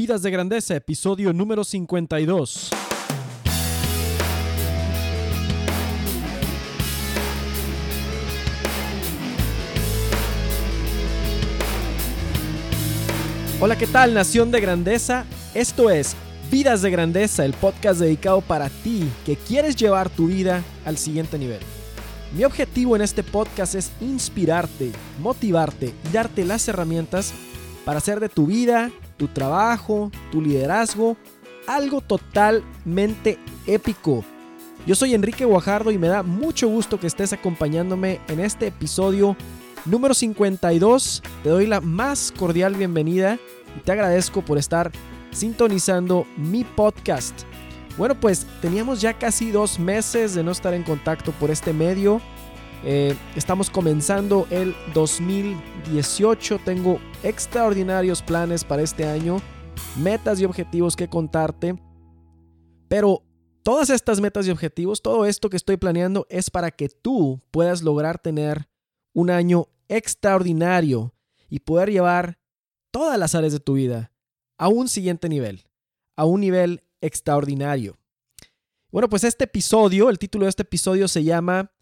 Vidas de Grandeza, episodio número 52. Hola, ¿qué tal, Nación de Grandeza? Esto es Vidas de Grandeza, el podcast dedicado para ti que quieres llevar tu vida al siguiente nivel. Mi objetivo en este podcast es inspirarte, motivarte y darte las herramientas para hacer de tu vida, tu trabajo, tu liderazgo, algo totalmente épico. Yo soy Enrique Guajardo y me da mucho gusto que estés acompañándome en este episodio número 52. Te doy la más cordial bienvenida y te agradezco por estar sintonizando mi podcast. Bueno, pues teníamos ya casi dos meses de no estar en contacto por este medio. Eh, estamos comenzando el 2018. Tengo extraordinarios planes para este año, metas y objetivos que contarte. Pero todas estas metas y objetivos, todo esto que estoy planeando es para que tú puedas lograr tener un año extraordinario y poder llevar todas las áreas de tu vida a un siguiente nivel, a un nivel extraordinario. Bueno, pues este episodio, el título de este episodio se llama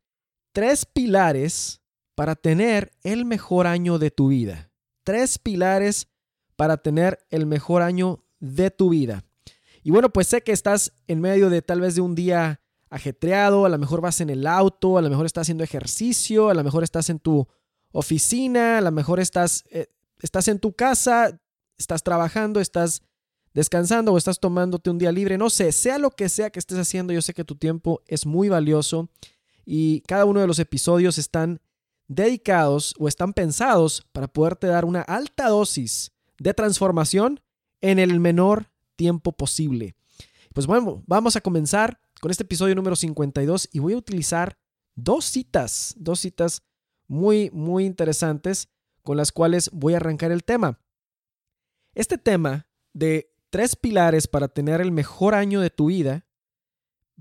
Tres pilares para tener el mejor año de tu vida. Tres pilares para tener el mejor año de tu vida. Y bueno, pues sé que estás en medio de tal vez de un día ajetreado, a lo mejor vas en el auto, a lo mejor estás haciendo ejercicio, a lo mejor estás en tu oficina, a lo mejor estás, eh, estás en tu casa, estás trabajando, estás descansando o estás tomándote un día libre, no sé, sea lo que sea que estés haciendo, yo sé que tu tiempo es muy valioso y cada uno de los episodios están dedicados o están pensados para poderte dar una alta dosis de transformación en el menor tiempo posible. Pues bueno, vamos a comenzar con este episodio número 52 y voy a utilizar dos citas, dos citas muy, muy interesantes con las cuales voy a arrancar el tema. Este tema de tres pilares para tener el mejor año de tu vida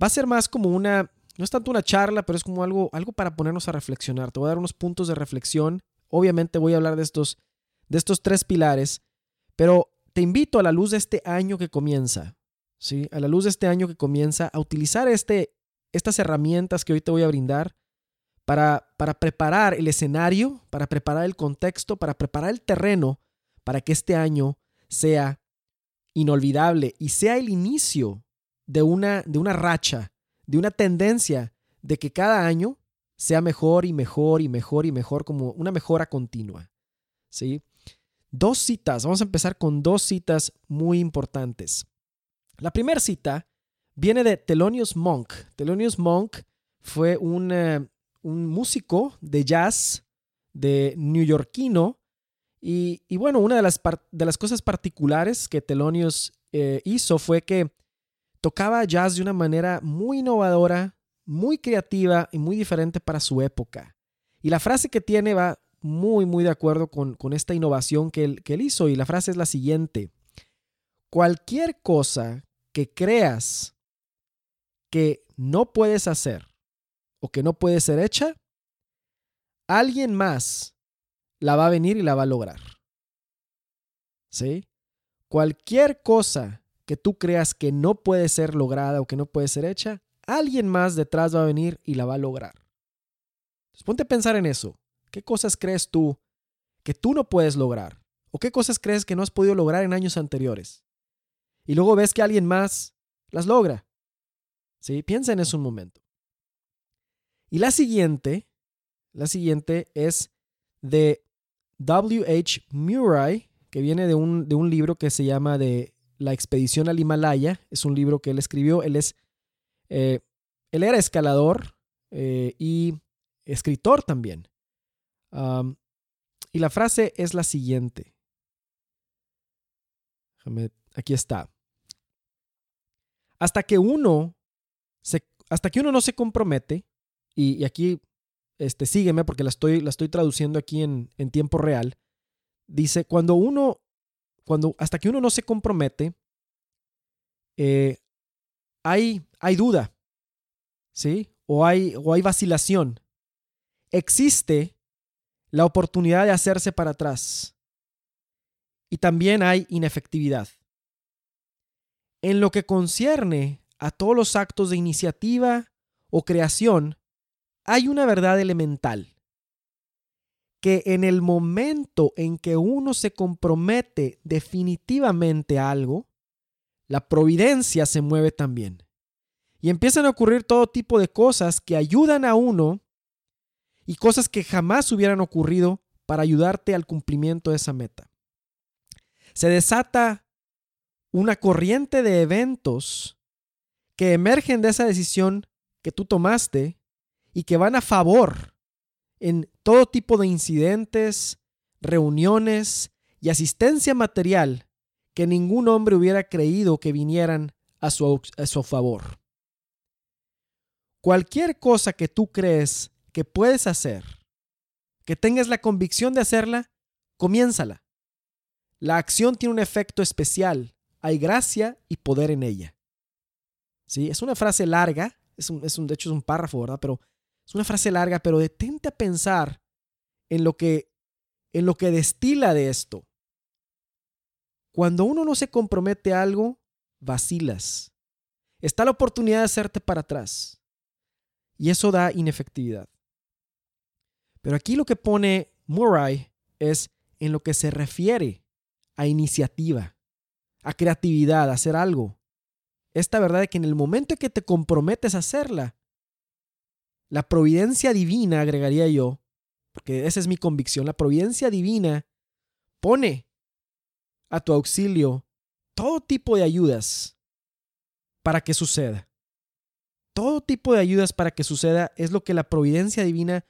va a ser más como una, no es tanto una charla, pero es como algo, algo para ponernos a reflexionar. Te voy a dar unos puntos de reflexión. Obviamente voy a hablar de estos, de estos tres pilares, pero te invito a la luz de este año que comienza, ¿sí? A la luz de este año que comienza, a utilizar este, estas herramientas que hoy te voy a brindar para, para preparar el escenario, para preparar el contexto, para preparar el terreno, para que este año sea inolvidable y sea el inicio de una, de una racha, de una tendencia de que cada año sea mejor y mejor y mejor y mejor, como una mejora continua. ¿sí? Dos citas, vamos a empezar con dos citas muy importantes. La primera cita viene de Thelonious Monk. Thelonious Monk fue un, eh, un músico de jazz de neoyorquino y, y, bueno, una de las, de las cosas particulares que Thelonious eh, hizo fue que tocaba jazz de una manera muy innovadora, muy creativa y muy diferente para su época. Y la frase que tiene va muy, muy de acuerdo con, con esta innovación que él, que él hizo. Y la frase es la siguiente. Cualquier cosa que creas que no puedes hacer o que no puede ser hecha, alguien más la va a venir y la va a lograr. ¿Sí? Cualquier cosa que tú creas que no puede ser lograda o que no puede ser hecha, alguien más detrás va a venir y la va a lograr. Entonces, ponte a pensar en eso. ¿Qué cosas crees tú que tú no puedes lograr? ¿O qué cosas crees que no has podido lograr en años anteriores? Y luego ves que alguien más las logra. ¿Sí? Piensa en eso un momento. Y la siguiente, la siguiente es de W.H. Murray, que viene de un, de un libro que se llama de La expedición al Himalaya. Es un libro que él escribió. Él es, eh, él era escalador eh, y escritor también. y la frase es la siguiente. aquí está. Hasta que uno hasta que uno no se compromete, y, aquí este, sígueme porque la estoy, la estoy traduciendo aquí en, en tiempo real. Dice, cuando uno, cuando, hasta que uno no se compromete, eh, hay, hay duda, ¿sí? O hay, o hay vacilación. Existe la oportunidad de hacerse para atrás. Y también hay inefectividad. en lo que concierne a todos los actos de iniciativa o creación, hay una verdad elemental, que en el momento en que uno se compromete definitivamente a algo, la providencia se mueve también. Y empiezan a ocurrir todo tipo de cosas que ayudan a uno y cosas que jamás hubieran ocurrido para ayudarte al cumplimiento de esa meta. Se desata una corriente de eventos que emergen de esa decisión que tú tomaste y que van a favor en todo tipo de incidentes, reuniones y asistencia material que ningún hombre hubiera creído que vinieran a su, favor. Cualquier cosa que tú crees que puedes hacer, que tengas la convicción de hacerla, comiénzala. La acción tiene un efecto especial. Hay gracia y poder en ella. ¿Sí? Es una frase larga, es un, es un, de hecho es un párrafo, ¿verdad? Pero es una frase larga, pero detente a pensar en lo que, en lo que destila de esto. Cuando uno no se compromete a algo, vacilas. Está la oportunidad de hacerte para atrás. Y eso da inefectividad. Pero aquí lo que pone Murray es en lo que se refiere a iniciativa, a creatividad, a hacer algo. Esta verdad de que en el momento en que te comprometes a hacerla, la providencia divina, agregaría yo, porque esa es mi convicción, la providencia divina pone a tu auxilio todo tipo de ayudas para que suceda. Todo tipo de ayudas para que suceda es lo que la providencia divina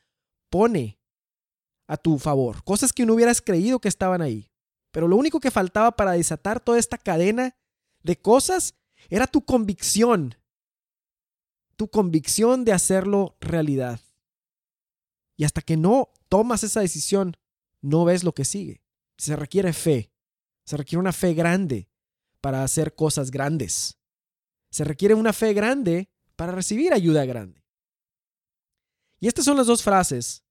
pone a tu favor. Cosas que no hubieras creído que estaban ahí. Pero lo único que faltaba para desatar toda esta cadena de cosas era tu convicción. Tu convicción de hacerlo realidad. Y hasta que no tomas esa decisión, no ves lo que sigue. Se requiere fe. Se requiere una fe grande para hacer cosas grandes. Se requiere una fe grande para recibir ayuda grande. Y estas son las dos frases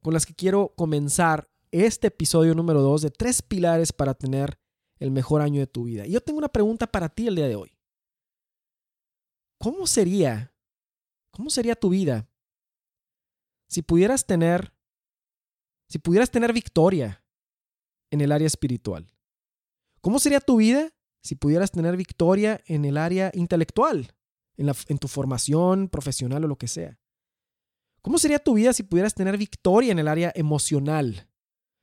con las que quiero comenzar este episodio número 2 de tres pilares para tener el mejor año de tu vida. Y yo tengo una pregunta para ti el día de hoy. ¿Cómo sería, cómo sería tu vida si pudieras tener, si pudieras tener victoria en el área espiritual? ¿Cómo sería tu vida si pudieras tener victoria en el área intelectual, en, en tu formación profesional o lo que sea? ¿Cómo sería tu vida si pudieras tener victoria en el área emocional?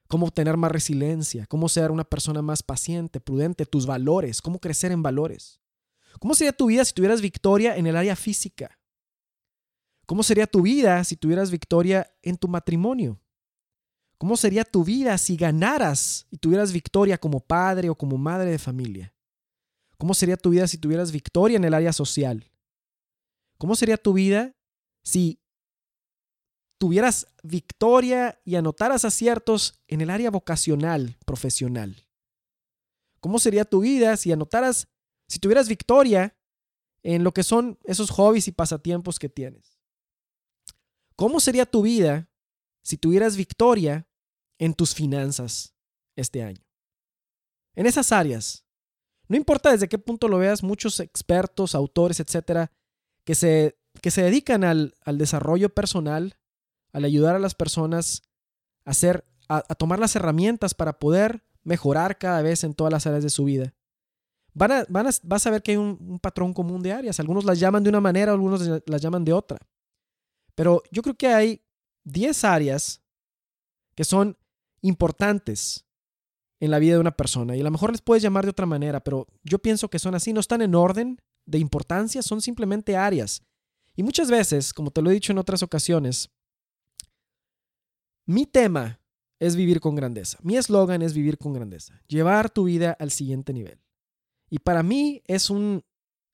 cómo tener más resiliencia, cómo ser una persona más paciente, prudente, tus valores, cómo crecer en valores. ¿Cómo sería tu vida si tuvieras victoria en el área física? ¿Cómo sería tu vida si tuvieras victoria en tu matrimonio? ¿Cómo sería tu vida si ganaras y tuvieras victoria como padre o como madre de familia? ¿Cómo sería tu vida si tuvieras victoria en el área social? ¿Cómo sería tu vida si tuvieras victoria y anotaras aciertos en el área vocacional, profesional? ¿Cómo sería tu vida si anotaras, si tuvieras victoria en lo que son esos hobbies y pasatiempos que tienes? ¿Cómo sería tu vida si tuvieras victoria en tus finanzas este año? En esas áreas. No importa desde qué punto lo veas, muchos expertos, autores, etcétera, que se, que se dedican al, al desarrollo personal, al ayudar a las personas a, hacer, a, tomar las herramientas para poder mejorar cada vez en todas las áreas de su vida. Van a, van a, vas a ver que hay un, un, patrón común de áreas. Algunos las llaman de una manera, algunos las llaman de otra. Pero yo creo que hay 10 áreas que son importantes en la vida de una persona. Y a lo mejor les puedes llamar de otra manera, pero yo pienso que son así, no están en orden de importancia, son simplemente áreas. Y muchas veces, como te lo he dicho en otras ocasiones, mi tema es vivir con grandeza. Mi eslogan es vivir con grandeza, llevar tu vida al siguiente nivel. Y para mí es, un,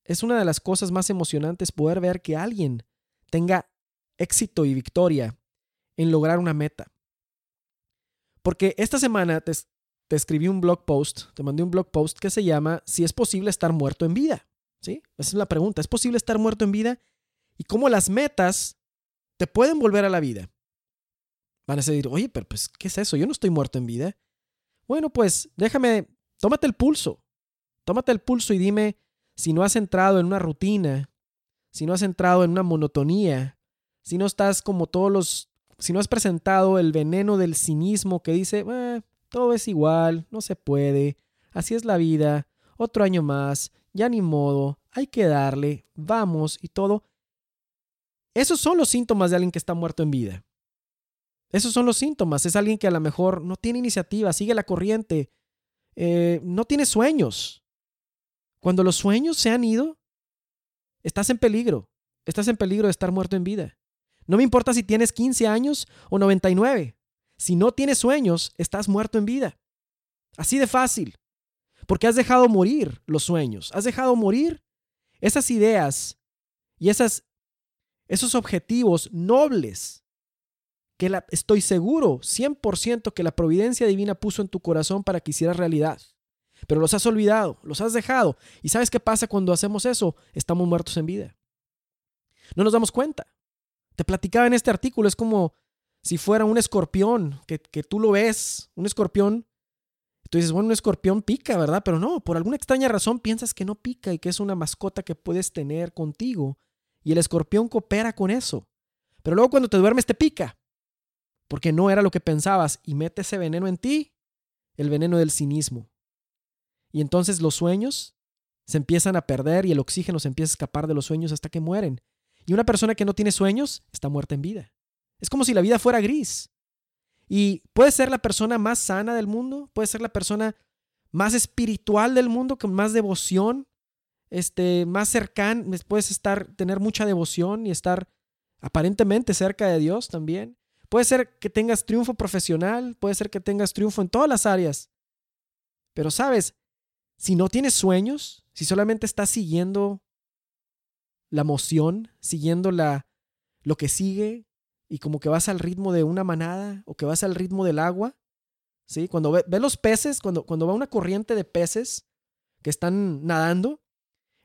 es una de las cosas más emocionantes poder ver que alguien tenga éxito y victoria en lograr una meta. Porque esta semana te, escribí un blog post, te mandé un blog post que se llama Si es posible estar muerto en vida. ¿Sí? Esa es la pregunta. ¿Es posible estar muerto en vida? Y cómo las metas te pueden volver a la vida. Van a decir, oye, pero pues, ¿qué es eso? Yo no estoy muerto en vida. Bueno, pues déjame, tómate el pulso. Tómate el pulso y dime si no has entrado en una rutina, si no has entrado en una monotonía, si no estás como todos los, si no has presentado el veneno del cinismo que dice, eh, todo es igual, no se puede, así es la vida, otro año más, ya ni modo, hay que darle, vamos y todo. Esos son los síntomas de alguien que está muerto en vida. Esos son los síntomas. Es alguien que a lo mejor no tiene iniciativa, sigue la corriente, eh, no tiene sueños. Cuando los sueños se han ido, estás en peligro. Estás en peligro de estar muerto en vida. No me importa si tienes 15 años o 99. Si no tienes sueños, estás muerto en vida. Así de fácil. Porque has dejado morir los sueños. Has dejado morir esas ideas y esas, esos objetivos nobles que la, estoy seguro 100% que la providencia divina puso en tu corazón para que hicieras realidad. Pero los has olvidado, los has dejado. ¿Y sabes qué pasa cuando hacemos eso? Estamos muertos en vida. No nos damos cuenta. Te platicaba en este artículo, es como si fuera un escorpión, que, que tú lo ves, un escorpión. Tú dices, bueno, un escorpión pica, ¿verdad? Pero no, por alguna extraña razón piensas que no pica y que es una mascota que puedes tener contigo. Y el escorpión coopera con eso. Pero luego cuando te duermes te pica porque no era lo que pensabas y mete ese veneno en ti, el veneno del cinismo. Y entonces los sueños se empiezan a perder y el oxígeno se empieza a escapar de los sueños hasta que mueren. Y una persona que no tiene sueños está muerta en vida. Es como si la vida fuera gris. Y puede ser la persona más sana del mundo, puede ser la persona más espiritual del mundo, con más devoción, este, más cercana, puedes estar, tener mucha devoción y estar aparentemente cerca de Dios también. Puede ser que tengas triunfo profesional, puede ser que tengas triunfo en todas las áreas. Pero sabes, si no tienes sueños, si solamente estás siguiendo la moción, siguiendo la, lo que sigue y como que vas al ritmo de una manada o que vas al ritmo del agua, ¿sí? Cuando ve los peces, cuando, cuando va una corriente de peces que están nadando,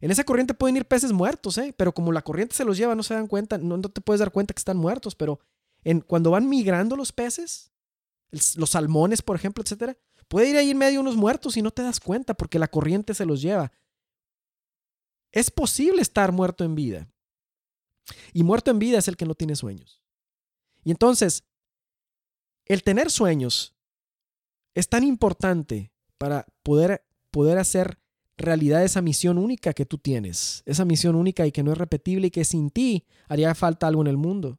en esa corriente pueden ir peces muertos, ¿eh? Pero como la corriente se los lleva, no se dan cuenta, no, no te puedes dar cuenta que están muertos, pero cuando van migrando los peces, los salmones, por ejemplo, etcétera, puede ir ahí en medio unos muertos y no te das cuenta porque la corriente se los lleva. Es posible estar muerto en vida. Y muerto en vida es el que no tiene sueños. Y entonces, el tener sueños es tan importante para poder, poder hacer realidad esa misión única que tú tienes, esa misión única y que no es repetible y que sin ti haría falta algo en el mundo.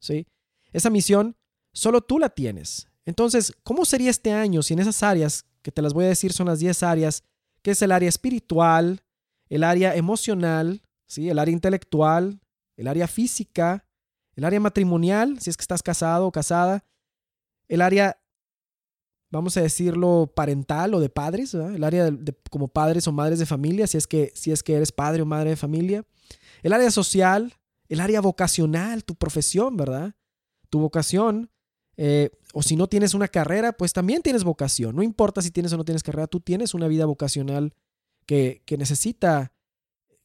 ¿sí? Esa misión solo tú la tienes. Entonces, ¿cómo sería este año si en esas áreas, que te las voy a decir son las 10 áreas, que es el área espiritual, el área emocional, ¿sí? el área intelectual, el área física, el área matrimonial, si es que estás casado o casada, el área, vamos a decirlo, parental o de padres, el área de, como padres o madres de familia, si es, que, si es que eres padre o madre de familia, el área social, el área vocacional, tu profesión, ¿verdad? tu vocación, eh, o si no tienes una carrera, pues también tienes vocación. No importa si tienes o no tienes carrera, tú tienes una vida vocacional que, necesita,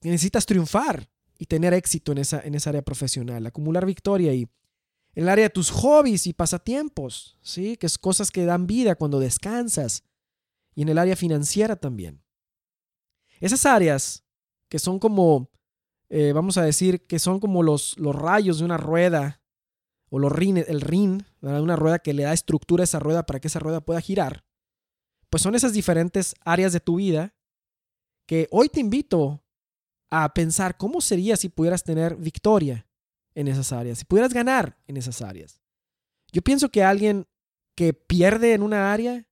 necesitas triunfar y tener éxito en esa, en área profesional, acumular victoria y en el área de tus hobbies y pasatiempos, ¿sí? que es cosas que dan vida cuando descansas y en el área financiera también. Esas áreas que son como, eh, vamos a decir, que son como los, los rayos de una rueda o los rines, el rin, una rueda que le da estructura a esa rueda para que esa rueda pueda girar, pues son esas diferentes áreas de tu vida que hoy te invito a pensar cómo sería si pudieras tener victoria en esas áreas, si pudieras ganar en esas áreas. Yo pienso que alguien que pierde en una área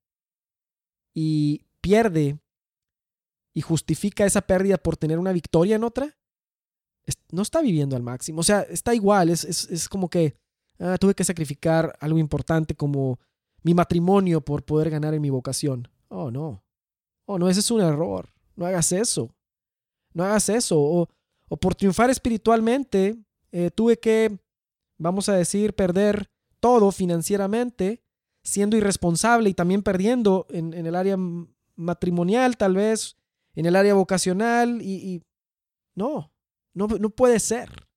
y pierde y justifica esa pérdida por tener una victoria en otra, no está viviendo al máximo. O sea, está igual, es, es como que Ah, tuve que sacrificar algo importante como mi matrimonio por poder ganar en mi vocación. Oh, no. Oh, no, ese es un error. No hagas eso. No hagas eso. O, por triunfar espiritualmente, eh, tuve que, vamos a decir, perder todo financieramente, siendo irresponsable y también perdiendo en, el área matrimonial, tal vez, en el área vocacional. Y, y no, no, no puede ser.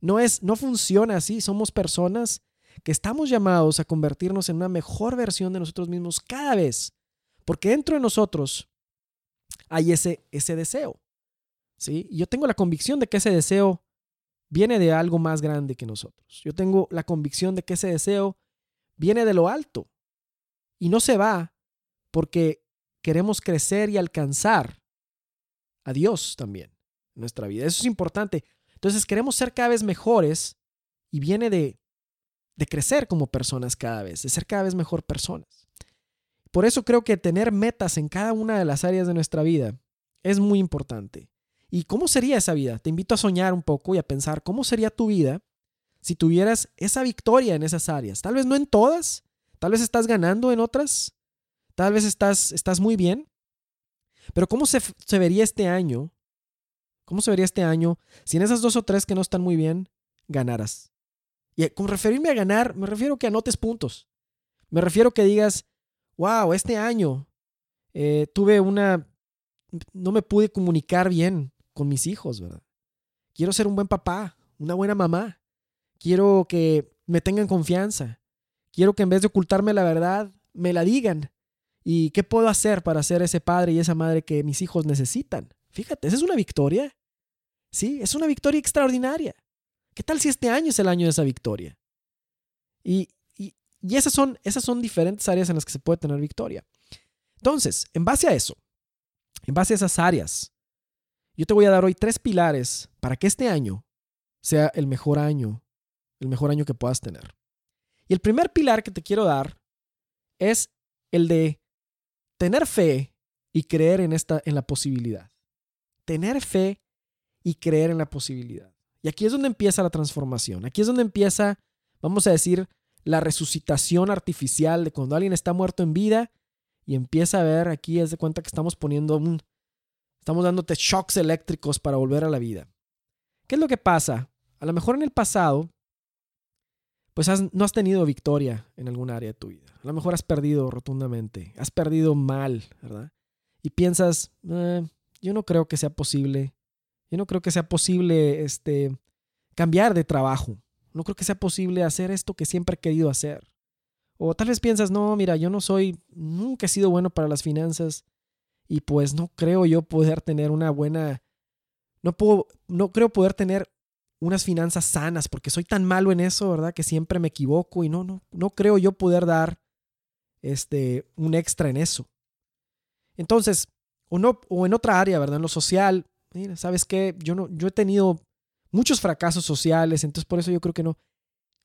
No es, no funciona así. Somos personas que estamos llamados a convertirnos en una mejor versión de nosotros mismos cada vez. Porque dentro de nosotros hay ese, ese deseo. ¿sí? Y yo tengo la convicción de que ese deseo viene de algo más grande que nosotros. Yo tengo la convicción de que ese deseo viene de lo alto y no se va porque queremos crecer y alcanzar a Dios también en nuestra vida. Eso es importante. Entonces queremos ser cada vez mejores y viene de, de crecer como personas cada vez, de ser cada vez mejor personas. Por eso creo que tener metas en cada una de las áreas de nuestra vida es muy importante. ¿Y cómo sería esa vida? Te invito a soñar un poco y a pensar cómo sería tu vida si tuvieras esa victoria en esas áreas. Tal vez no en todas, tal vez estás ganando en otras, tal vez estás, estás muy bien, pero ¿cómo se, vería este año? ¿Cómo se vería este año si en esas dos o tres que no están muy bien ganaras? Y con referirme a ganar, me refiero que anotes puntos. Me refiero que digas, wow, este año eh, tuve una, no me pude comunicar bien con mis hijos, ¿verdad? Quiero ser un buen papá, una buena mamá. Quiero que me tengan confianza. Quiero que en vez de ocultarme la verdad, me la digan. ¿Y qué puedo hacer para ser ese padre y esa madre que mis hijos necesitan? Fíjate, esa es una victoria. Sí, es una victoria extraordinaria. ¿Qué tal si este año es el año de esa victoria? Y, y esas son, esas son diferentes áreas en las que se puede tener victoria. Entonces, en base a eso, en base a esas áreas, yo te voy a dar hoy tres pilares para que este año sea el mejor año, el mejor año que puedas tener. Y el primer pilar que te quiero dar es el de tener fe y creer en esta en la posibilidad. Tener fe y creer en la posibilidad. Y aquí es donde empieza la transformación. Aquí es donde empieza, vamos a decir, la resucitación artificial de cuando alguien está muerto en vida y empieza a ver aquí es de cuenta que estamos poniendo un estamos dándote shocks eléctricos para volver a la vida. ¿Qué es lo que pasa? A lo mejor en el pasado pues no has tenido victoria en algún área de tu vida. A lo mejor has perdido rotundamente, has perdido mal, ¿verdad? Y piensas, eh, yo no creo que sea posible, yo no creo que sea posible este, cambiar de trabajo. No creo que sea posible hacer esto que siempre he querido hacer. O tal vez piensas, no, mira, yo no soy, nunca he sido bueno para las finanzas y pues no creo yo poder tener una buena, no puedo, no creo poder tener unas finanzas sanas porque soy tan malo en eso, ¿verdad? Que siempre me equivoco y no, no, no creo yo poder dar este, un extra en eso. Entonces, o, no, o en otra área, ¿verdad? En lo social, mira, ¿sabes qué? Yo, no, yo he tenido muchos fracasos sociales, entonces por eso yo creo que no.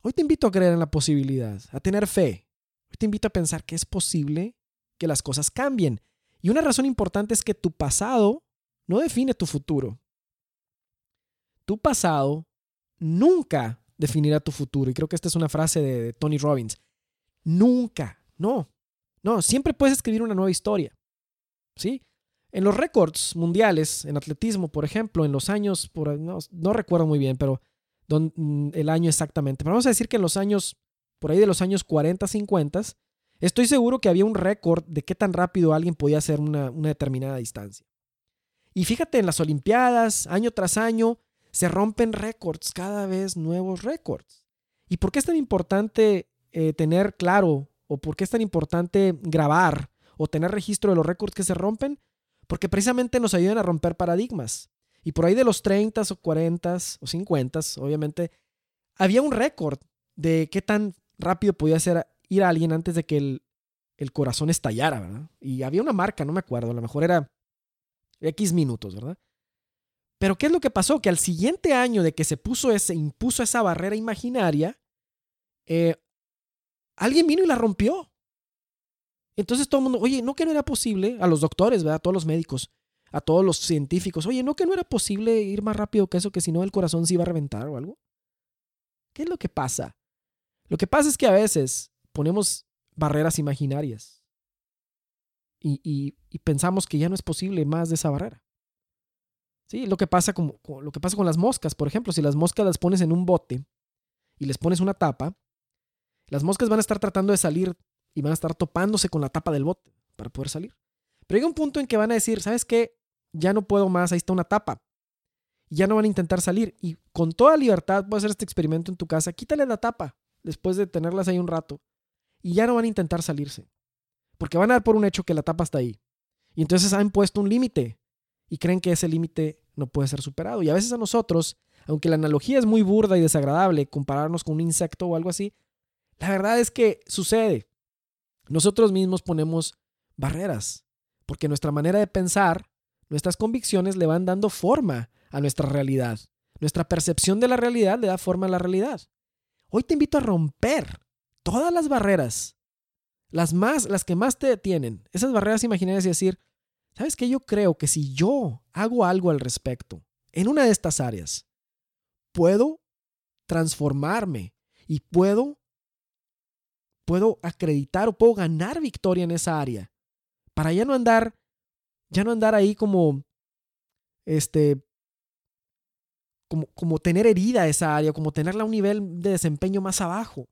Hoy te invito a creer en la posibilidad, a tener fe. Hoy te invito a pensar que es posible que las cosas cambien. Y una razón importante es que tu pasado no define tu futuro. Tu pasado nunca definirá tu futuro. Y creo que esta es una frase de, Tony Robbins. Nunca, no. No, siempre puedes escribir una nueva historia. ¿Sí? En los récords mundiales, en atletismo, por ejemplo, en los años, no, recuerdo muy bien, pero mm, el año exactamente, pero vamos a decir que en los años, por ahí de los años 40, 50, estoy seguro que había un récord de qué tan rápido alguien podía hacer una, una determinada distancia. Y fíjate, en las Olimpiadas, año tras año, se rompen récords, cada vez nuevos récords. ¿Y por qué es tan importante eh, tener claro o por qué es tan importante grabar o tener registro de los récords que se rompen? Porque precisamente nos ayudan a romper paradigmas. Y por ahí de los 30 o 40 o 50, obviamente, había un récord de qué tan rápido podía ser ir a alguien antes de que el, el corazón estallara, ¿verdad? Y había una marca, no me acuerdo, a lo mejor era X minutos, ¿verdad? Pero ¿qué es lo que pasó? Que al siguiente año de que se puso ese, impuso esa barrera imaginaria, eh, alguien vino y la rompió. Entonces todo el mundo, oye, no que no era posible, a los doctores, ¿verdad? A todos los médicos, a todos los científicos, oye, no que no era posible ir más rápido que eso, que si no el corazón se iba a reventar o algo. ¿Qué es lo que pasa? Lo que pasa es que a veces ponemos barreras imaginarias y, pensamos que ya no es posible más de esa barrera. Sí, lo que, pasa con, lo que pasa con las moscas, por ejemplo, si las moscas las pones en un bote y les pones una tapa, las moscas van a estar tratando de salir y van a estar topándose con la tapa del bote para poder salir. Pero llega un punto en que van a decir, ¿sabes qué? Ya no puedo más, ahí está una tapa. Y ya no van a intentar salir. Y con toda libertad puedes hacer este experimento en tu casa. Quítale la tapa después de tenerlas ahí un rato. Y ya no van a intentar salirse. Porque van a dar por un hecho que la tapa está ahí. Y entonces han puesto un límite. Y creen que ese límite no puede ser superado. Y a veces a nosotros, aunque la analogía es muy burda y desagradable, compararnos con un insecto o algo así, la verdad es que sucede. Nosotros mismos ponemos barreras, porque nuestra manera de pensar, nuestras convicciones le van dando forma a nuestra realidad. Nuestra percepción de la realidad le da forma a la realidad. Hoy te invito a romper todas las barreras, las más, las que más te detienen, esas barreras imaginarias y decir, ¿sabes qué? Yo creo que si yo hago algo al respecto en una de estas áreas, puedo transformarme y puedo puedo acreditar o puedo ganar victoria en esa área para ya no andar ya no andar ahí como este como, como tener herida esa área, como tenerla a un nivel de desempeño más abajo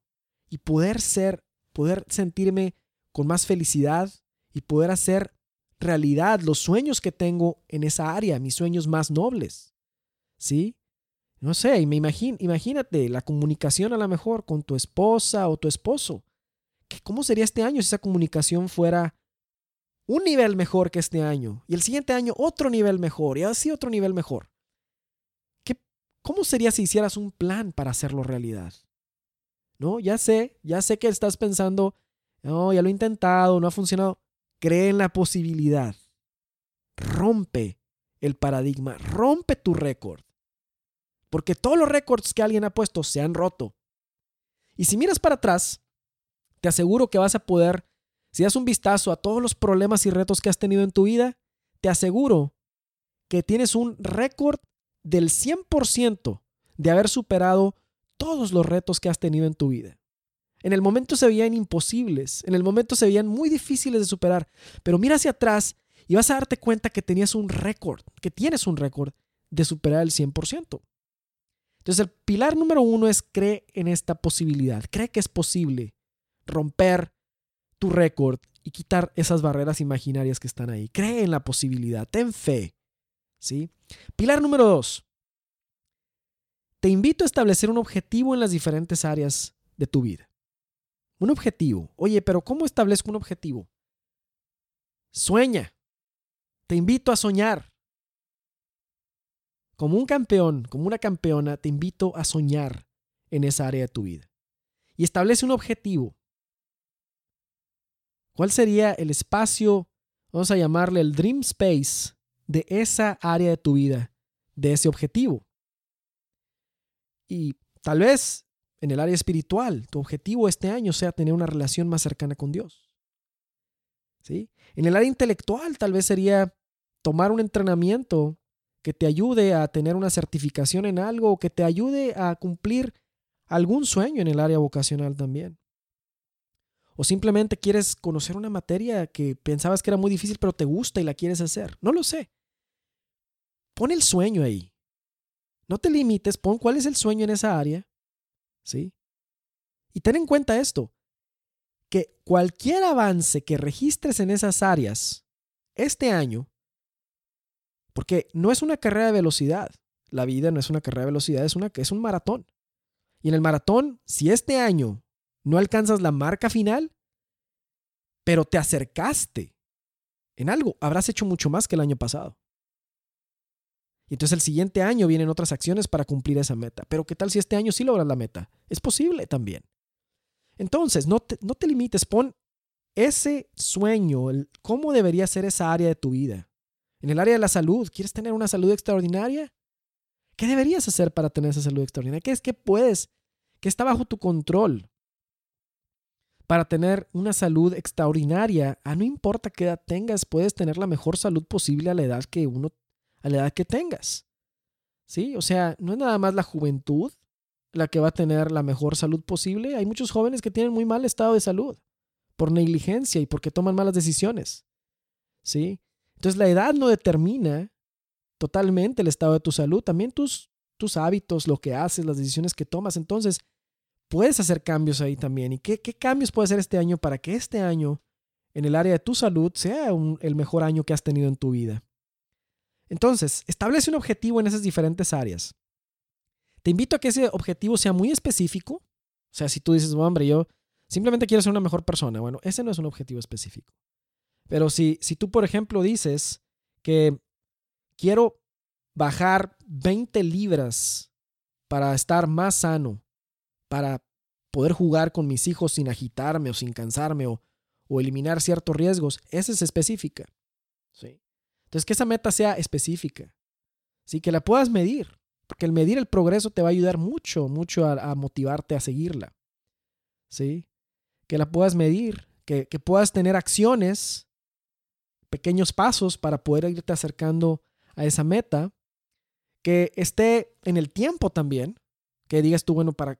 y poder ser, poder sentirme con más felicidad y poder hacer realidad los sueños que tengo en esa área, mis sueños más nobles. ¿Sí? No sé, me imagino, imagínate la comunicación a lo mejor con tu esposa o tu esposo. ¿Cómo sería este año si esa comunicación fuera un nivel mejor que este año y el siguiente año otro nivel mejor y así otro nivel mejor? ¿Qué, ¿Cómo sería si hicieras un plan para hacerlo realidad? No, ya sé, ya sé que estás pensando, no, ya lo he intentado, no ha funcionado. Cree en la posibilidad. Rompe el paradigma, rompe tu récord. Porque todos los récords que alguien ha puesto se han roto. Y si miras para atrás, te aseguro que vas a poder, si das un vistazo a todos los problemas y retos que has tenido en tu vida, te aseguro que tienes un récord del 100% de haber superado todos los retos que has tenido en tu vida. En el momento se veían imposibles, en el momento se veían muy difíciles de superar, pero mira hacia atrás y vas a darte cuenta que tenías un récord, que tienes un récord de superar el 100%. Entonces el pilar número uno es cree en esta posibilidad, cree que es posible romper tu récord y quitar esas barreras imaginarias que están ahí. Cree en la posibilidad, ten fe. ¿sí? Pilar número dos. Te invito a establecer un objetivo en las diferentes áreas de tu vida. Un objetivo. Oye, pero ¿cómo establezco un objetivo? Sueña. Te invito a soñar. Como un campeón, como una campeona, te invito a soñar en esa área de tu vida. Y establece un objetivo. ¿Cuál sería el espacio, vamos a llamarle el dream space, de esa área de tu vida, de ese objetivo? Y tal vez en el área espiritual, tu objetivo este año sea tener una relación más cercana con Dios. ¿Sí? En el área intelectual, tal vez sería tomar un entrenamiento que te ayude a tener una certificación en algo o que te ayude a cumplir algún sueño en el área vocacional también. O simplemente quieres conocer una materia que pensabas que era muy difícil, pero te gusta y la quieres hacer. No lo sé. Pon el sueño ahí. No te limites, pon cuál es el sueño en esa área. ¿Sí? Y ten en cuenta esto, que cualquier avance que registres en esas áreas este año, porque no es una carrera de velocidad, la vida no es una carrera de velocidad, es, una, es un maratón. Y en el maratón, si este año no alcanzas la marca final, pero te acercaste en algo, habrás hecho mucho más que el año pasado. Y entonces el siguiente año vienen otras acciones para cumplir esa meta. Pero ¿qué tal si este año sí logras la meta? Es posible también. Entonces, no te, no te limites, pon ese sueño, el, cómo debería ser esa área de tu vida. En el área de la salud, ¿quieres tener una salud extraordinaria? ¿Qué deberías hacer para tener esa salud extraordinaria? ¿Qué es que puedes? ¿Qué está bajo tu control? Para tener una salud extraordinaria, a no importa qué edad tengas, puedes tener la mejor salud posible a la edad que uno a la edad que tengas. ¿Sí? O sea, no es nada más la juventud la que va a tener la mejor salud posible. Hay muchos jóvenes que tienen muy mal estado de salud por negligencia y porque toman malas decisiones. ¿Sí? Entonces la edad no determina totalmente el estado de tu salud, también tus, tus hábitos, lo que haces, las decisiones que tomas. Entonces, puedes hacer cambios ahí también. ¿Y qué, cambios puedes hacer este año para que este año en el área de tu salud sea el mejor año que has tenido en tu vida? Entonces, establece un objetivo en esas diferentes áreas. Te invito a que ese objetivo sea muy específico. O sea, si tú dices, hombre, yo simplemente quiero ser una mejor persona. Bueno, ese no es un objetivo específico. Pero si, si tú, por ejemplo, dices que quiero bajar 20 libras para estar más sano, para poder jugar con mis hijos sin agitarme o sin cansarme o, eliminar ciertos riesgos, esa es específica. ¿sí? Entonces, que esa meta sea específica, ¿sí? que la puedas medir, porque el medir el progreso te va a ayudar mucho, mucho a, motivarte a seguirla. ¿sí? Que la puedas medir, que, que puedas tener acciones, pequeños pasos para poder irte acercando a esa meta que esté en el tiempo también, que digas tú, bueno, para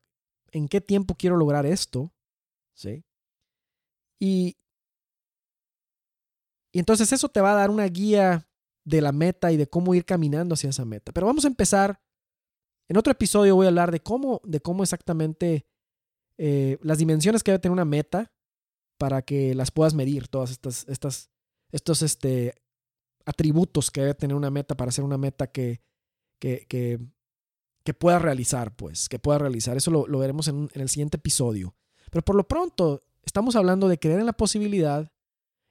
en qué tiempo quiero lograr esto, ¿sí? Y, y entonces eso te va a dar una guía de la meta y de cómo ir caminando hacia esa meta. Pero vamos a empezar. En otro episodio voy a hablar de cómo, de cómo exactamente eh, las dimensiones que debe tener una meta para que las puedas medir, todas estas, estas, estos este, atributos que debe tener una meta para hacer una meta que, que, que, pueda realizar, pues, que pueda realizar. Eso lo, veremos en, en el siguiente episodio. Pero por lo pronto, estamos hablando de creer en la posibilidad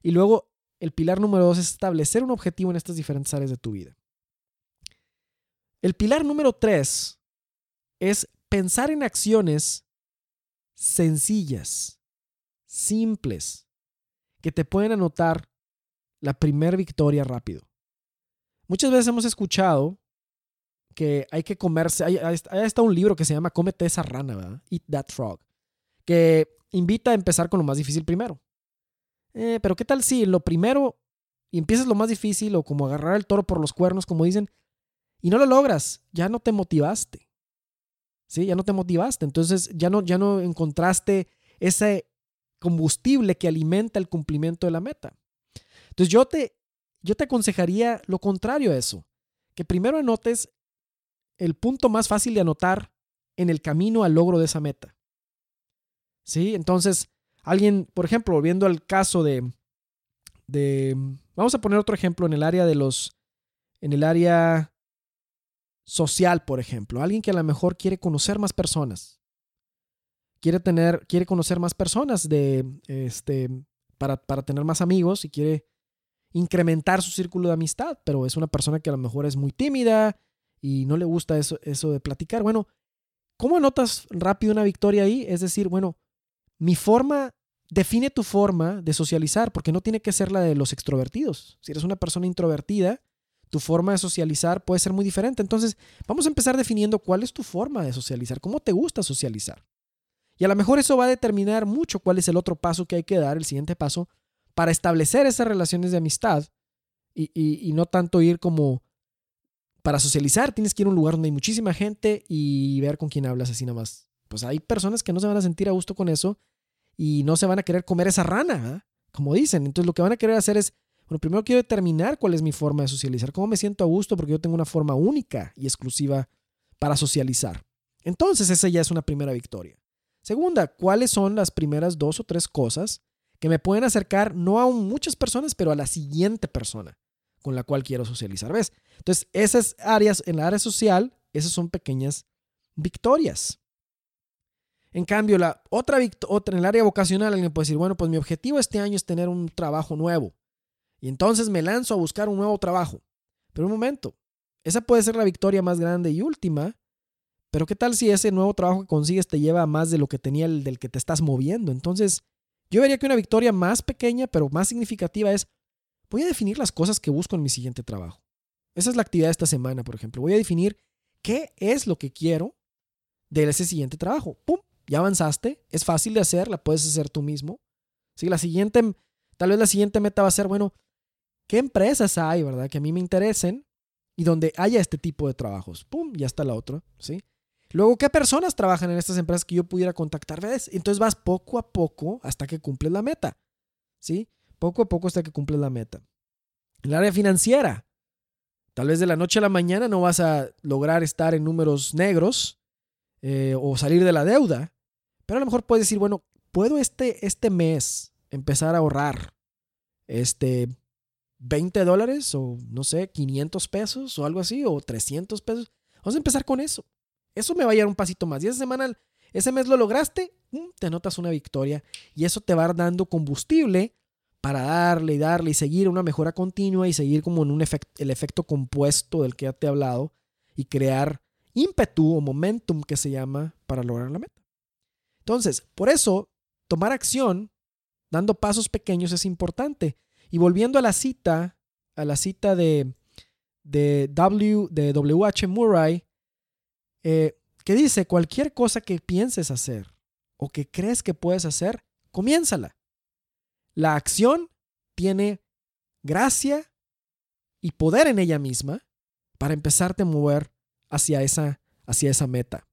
y luego el pilar número dos es establecer un objetivo en estas diferentes áreas de tu vida. El pilar número tres es pensar en acciones sencillas, simples, que te pueden anotar la primera victoria rápido. Muchas veces hemos escuchado que hay que comerse. Hay, está un libro que se llama Cómete esa rana, ¿verdad? Eat That Frog. Que invita a empezar con lo más difícil primero. Eh, pero ¿qué tal si lo primero y empiezas lo más difícil o como agarrar el toro por los cuernos, como dicen, y no lo logras? Ya no te motivaste. ¿Sí? Ya no te motivaste. Entonces ya no, ya no encontraste ese combustible que alimenta el cumplimiento de la meta. Entonces yo te, yo te aconsejaría lo contrario a eso. Que primero anotes el punto más fácil de anotar en el camino al logro de esa meta. ¿Sí? Entonces, alguien, por ejemplo, volviendo al caso de, de, vamos a poner otro ejemplo en el área de los, en el área social, por ejemplo, alguien que a lo mejor quiere conocer más personas, quiere tener, quiere conocer más personas de, este, para, para tener más amigos y quiere incrementar su círculo de amistad, pero es una persona que a lo mejor es muy tímida, y no le gusta eso, eso de platicar. Bueno, ¿cómo anotas rápido una victoria ahí? Es decir, bueno, mi forma, define tu forma de socializar, porque no tiene que ser la de los extrovertidos. Si eres una persona introvertida, tu forma de socializar puede ser muy diferente. Entonces, vamos a empezar definiendo cuál es tu forma de socializar, cómo te gusta socializar. Y a lo mejor eso va a determinar mucho cuál es el otro paso que hay que dar, el siguiente paso, para establecer esas relaciones de amistad y, y no tanto ir como para socializar tienes que ir a un lugar donde hay muchísima gente y ver con quién hablas así nomás. Pues hay personas que no se van a sentir a gusto con eso y no se van a querer comer esa rana, como dicen. Entonces lo que van a querer hacer es, bueno, primero quiero determinar cuál es mi forma de socializar, cómo me siento a gusto porque yo tengo una forma única y exclusiva para socializar. Entonces esa ya es una primera victoria. Segunda, ¿cuáles son las primeras dos o tres cosas que me pueden acercar no a muchas personas, pero a la siguiente persona? Con la cual quiero socializar. ¿Ves? Entonces, esas áreas, en la área social, esas son pequeñas victorias. En cambio, la otra, otra en el área vocacional, alguien puede decir, bueno, pues mi objetivo este año es tener un trabajo nuevo. Y entonces me lanzo a buscar un nuevo trabajo. Pero un momento, esa puede ser la victoria más grande y última, pero ¿qué tal si ese nuevo trabajo que consigues te lleva a más de lo que tenía el del que te estás moviendo? Entonces, yo vería que una victoria más pequeña, pero más significativa es, voy a definir las cosas que busco en mi siguiente trabajo. Esa es la actividad de esta semana, por ejemplo. Voy a definir qué es lo que quiero de ese siguiente trabajo. ¡Pum! Ya avanzaste. Es fácil de hacer, la puedes hacer tú mismo. Sí, la siguiente, tal vez la siguiente meta va a ser, bueno, ¿qué empresas hay, verdad? Que a mí me interesen y donde haya este tipo de trabajos. ¡Pum! Ya está la otra, ¿sí? Luego, ¿qué personas trabajan en estas empresas que yo pudiera contactar? ¿Ves? Entonces vas poco a poco hasta que cumples la meta, ¿sí? Poco a poco hasta que cumples la meta. El área financiera, tal vez de la noche a la mañana no vas a lograr estar en números negros eh, o salir de la deuda, pero a lo mejor puedes decir, bueno, ¿puedo este, este mes empezar a ahorrar este 20 dólares o no sé, 500 pesos o algo así o 300 pesos? Vamos a empezar con eso. Eso me va a llevar un pasito más. Y esa semana, ese mes lo lograste, te anotas una victoria y eso te va dando combustible para darle y darle y seguir una mejora continua y seguir como en un el efecto compuesto del que ya te he hablado y crear ímpetu o momentum que se llama para lograr la meta. Entonces, por eso, tomar acción dando pasos pequeños es importante. Y volviendo a la cita, a la cita de, de, w, de W.H. Murray, eh, que dice, cualquier cosa que pienses hacer o que crees que puedes hacer, comiénzala. La acción tiene gracia y poder en ella misma para empezarte a mover hacia esa, hacia esa meta.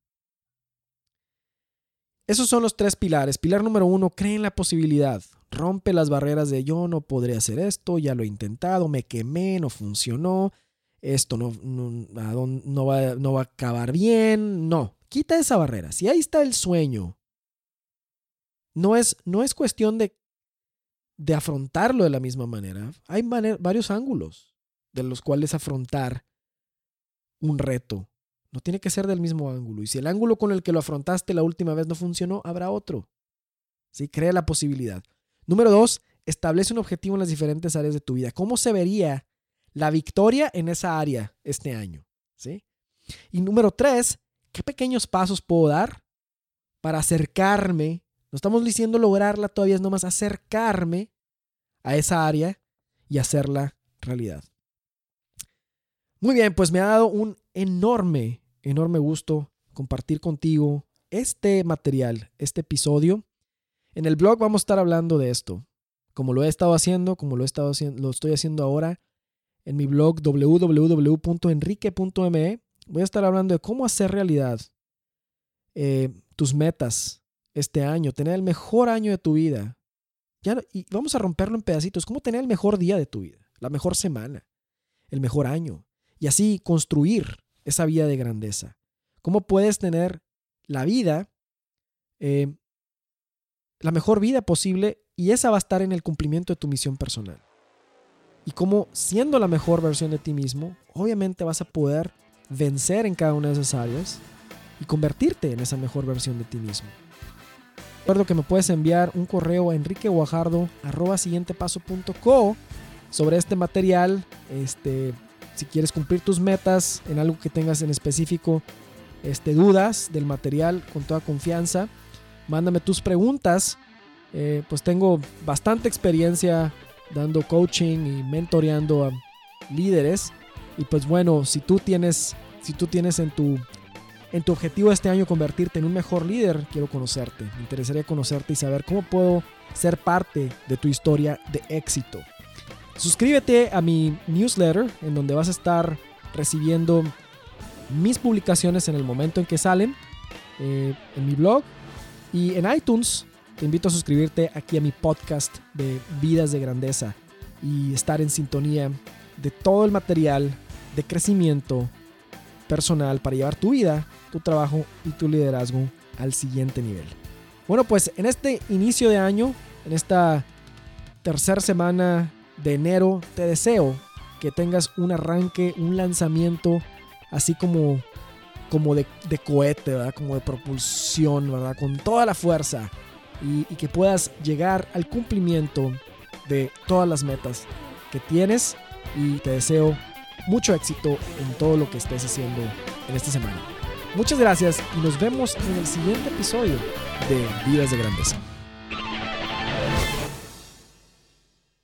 Esos son los tres pilares. Pilar número uno, cree en la posibilidad. Rompe las barreras de yo no podré hacer esto, ya lo he intentado, me quemé, no funcionó, esto no, no, va, no va a acabar bien. No, quita esa barrera. Si ahí está el sueño, no es, no es cuestión de, de afrontarlo de la misma manera. Hay varios ángulos de los cuales afrontar un reto. No tiene que ser del mismo ángulo. Y si el ángulo con el que lo afrontaste la última vez no funcionó, habrá otro. ¿Sí? Crea la posibilidad. Número dos, establece un objetivo en las diferentes áreas de tu vida. ¿Cómo se vería la victoria en esa área este año? ¿Sí? Y número tres, ¿qué pequeños pasos puedo dar para acercarme? No estamos diciendo lograrla todavía, es nomás acercarme a esa área y hacerla realidad. Muy bien, pues me ha dado un enorme, enorme gusto compartir contigo este material, este episodio. En el blog vamos a estar hablando de esto, como lo he estado haciendo, como lo, he estado haciendo, lo estoy haciendo ahora en mi blog www.enrique.me. Voy a estar hablando de cómo hacer realidad eh, tus metas este año, tener el mejor año de tu vida. Ya, y vamos a romperlo en pedacitos. Cómo tener el mejor día de tu vida, la mejor semana, el mejor año, y así construir esa vida de grandeza. ¿Cómo puedes tener la vida, eh, la mejor vida posible y esa va a estar en el cumplimiento de tu misión personal? Y cómo siendo la mejor versión de ti mismo, obviamente vas a poder vencer en cada una de esas áreas y convertirte en esa mejor versión de ti mismo. Recuerdo que me puedes enviar un correo a enriqueguajardo.co sobre este material. Este, si quieres cumplir tus metas en algo que tengas en específico, este, dudas del material con toda confianza, mándame tus preguntas. Eh, pues tengo bastante experiencia dando coaching y mentoreando a líderes. Y pues bueno, si tú tienes, si tú tienes en tu, en tu objetivo este año convertirte en un mejor líder, quiero conocerte. Me interesaría conocerte y saber cómo puedo ser parte de tu historia de éxito. Suscríbete a mi newsletter en donde vas a estar recibiendo mis publicaciones en el momento en que salen eh, en mi blog y en iTunes. Te invito a suscribirte aquí a mi podcast de Vidas de Grandeza y estar en sintonía de todo el material de crecimiento personal para llevar tu vida, tu trabajo y tu liderazgo al siguiente nivel. Bueno, pues en este inicio de año, en esta tercera semana de enero, te deseo que tengas un arranque, un lanzamiento así como, como de, cohete, ¿verdad? Como de propulsión, ¿verdad? Con toda la fuerza y, y, que puedas llegar al cumplimiento de todas las metas que tienes y te deseo mucho éxito en todo lo que estés haciendo en esta semana. Muchas gracias y nos vemos en el siguiente episodio de Vidas de Grandeza.